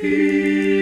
peace.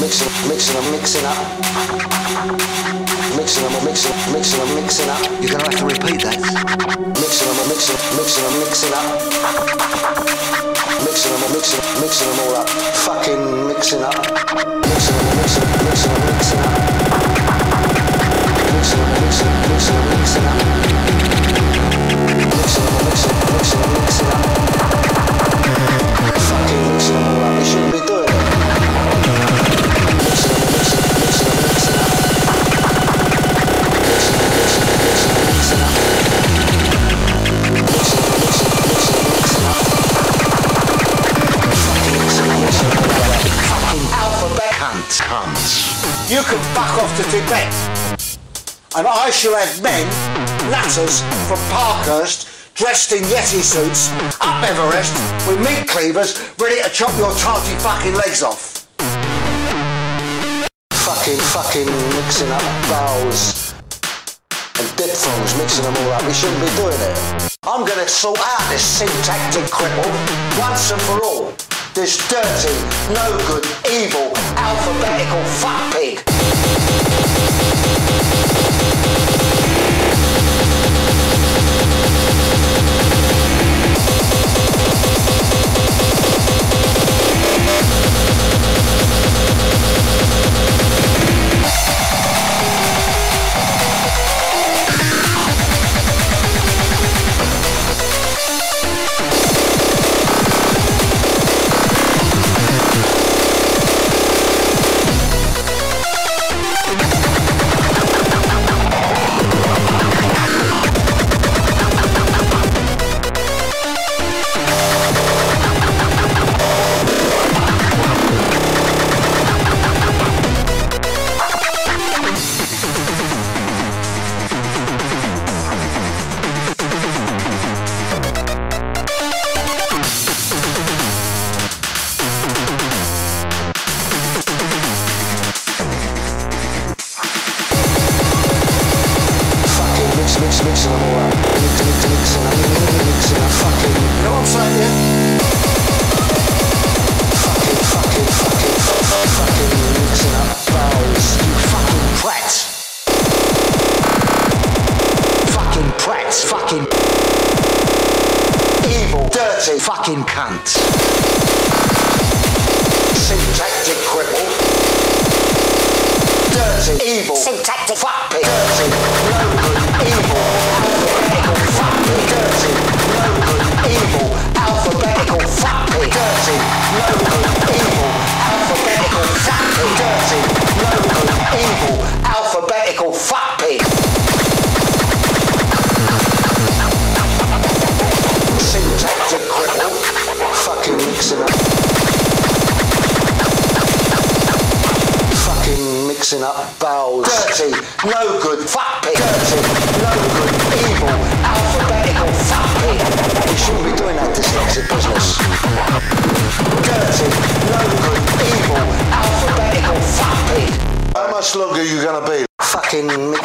mixing, mixing, I'm mixing up. Mixing, I'm mixing, mixing, I'm mixing up. You're gonna have to repeat that. Mixing, I'm mixing, mixing, I'm mixing up. Mixing, I'm mixing, mixing them all up. Fucking mixing up. Mixing, I'm mixing, mixing, I'm mixing up. Mixing, I'm mixing, mixing, I'm mixing up. Mixing, I'm mixing, mixing, I'm mixing up. Fucking mixing them all up. You shouldn't be doing it. You can fuck off to Tibet. And I shall have men, latters from Parkhurst, dressed in Yeti suits, up Everest with meat cleavers, ready to chop your tarty fucking legs off fucking, fucking mixing up vowels and diphthongs, mixing them all up. We shouldn't be doing it. I'm gonna sort out this syntactic cripple once and for all. This dirty, no good, evil, alphabetical fuck pig.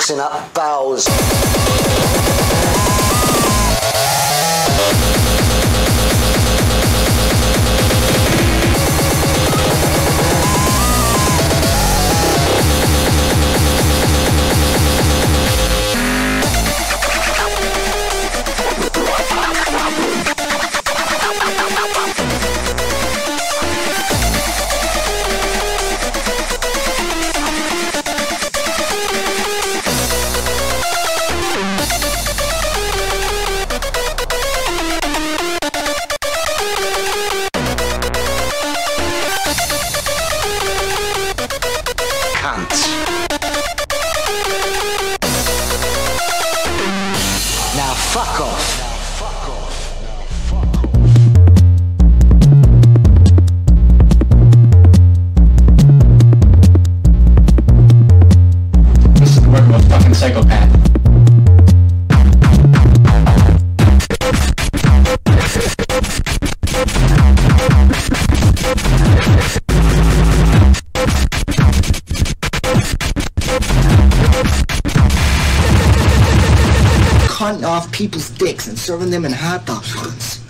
boxing up bows. people's dicks and serving them in hot dog buns.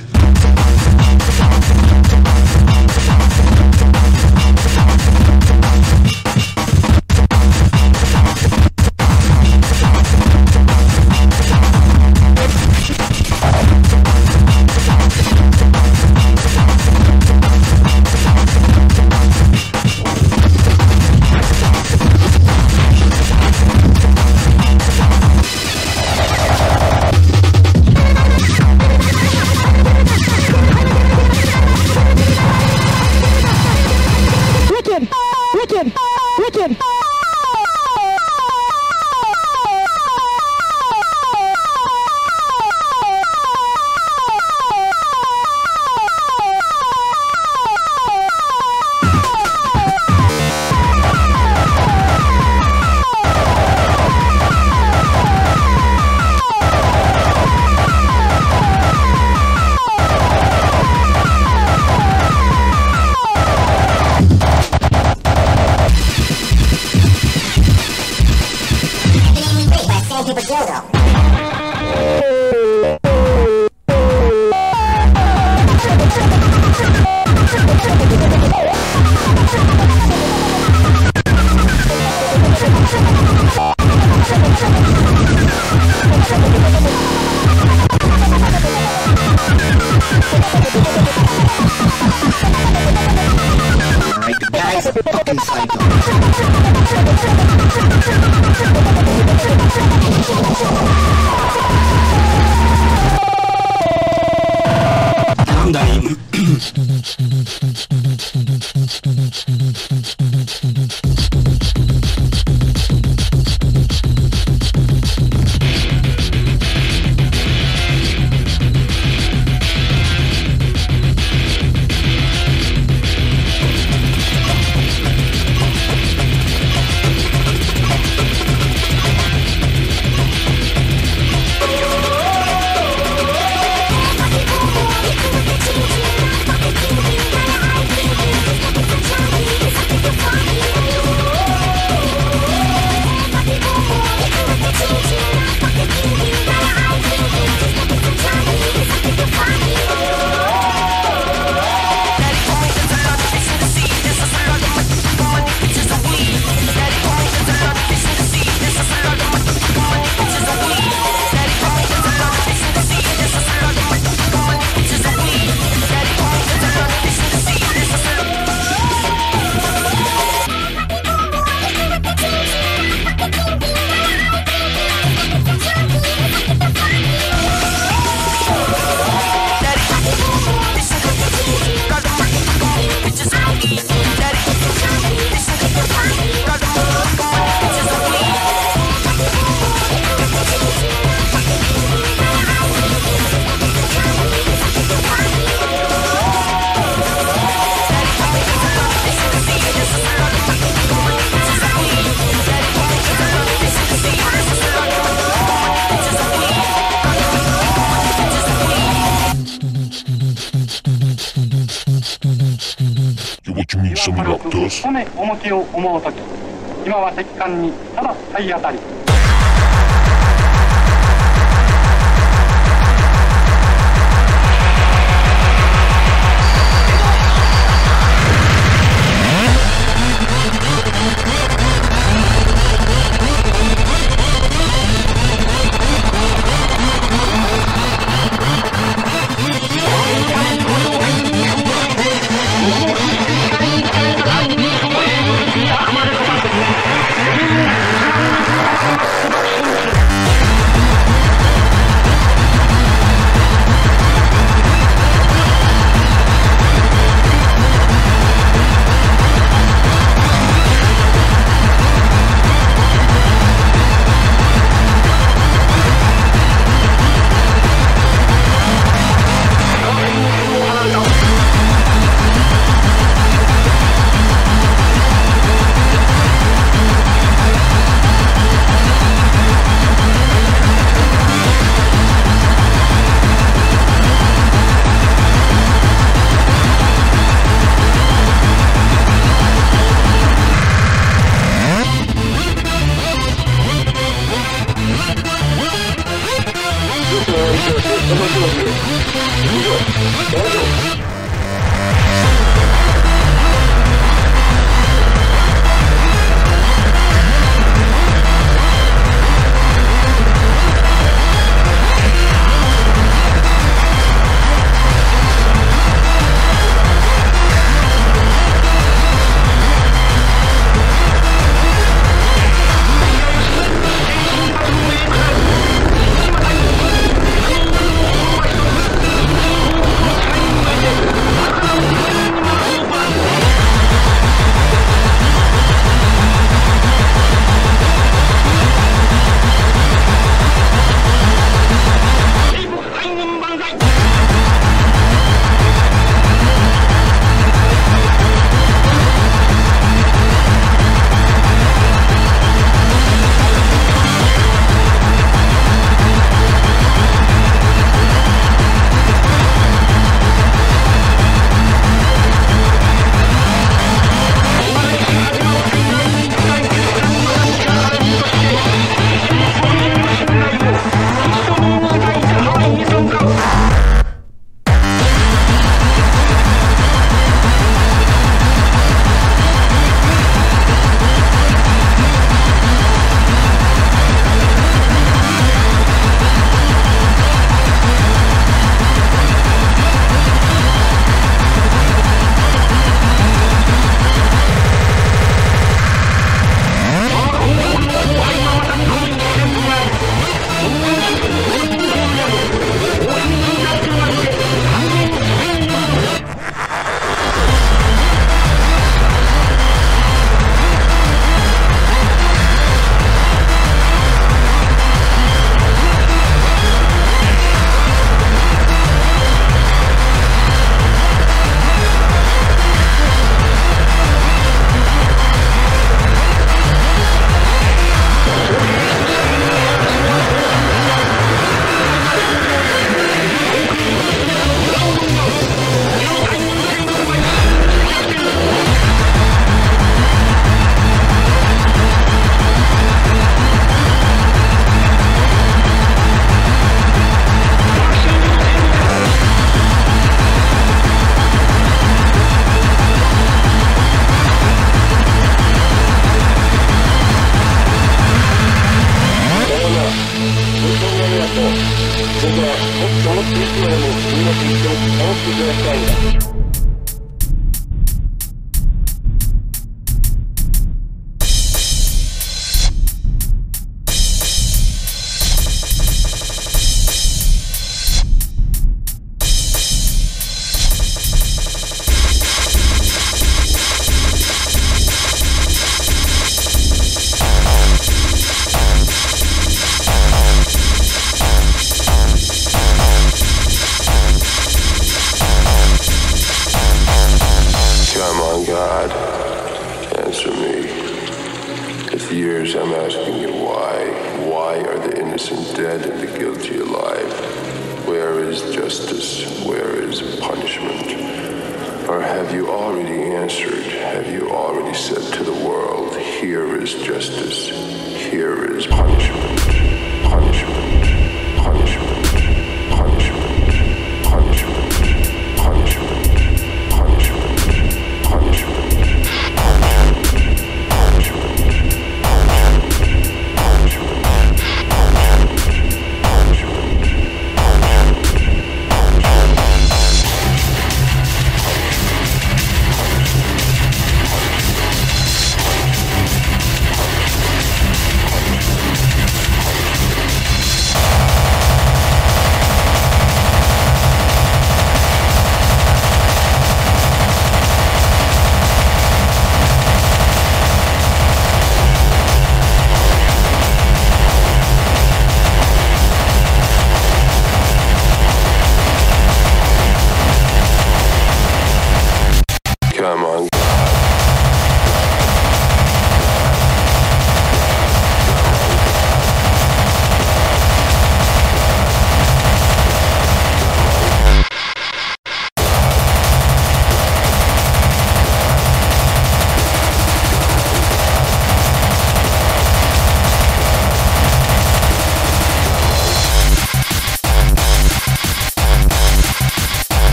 重きを思う時今は石棺にただ体当たり「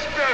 Buster!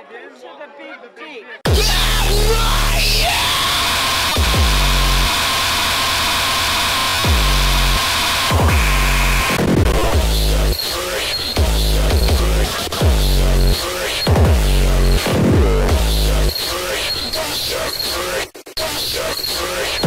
Welcome to the Big D. I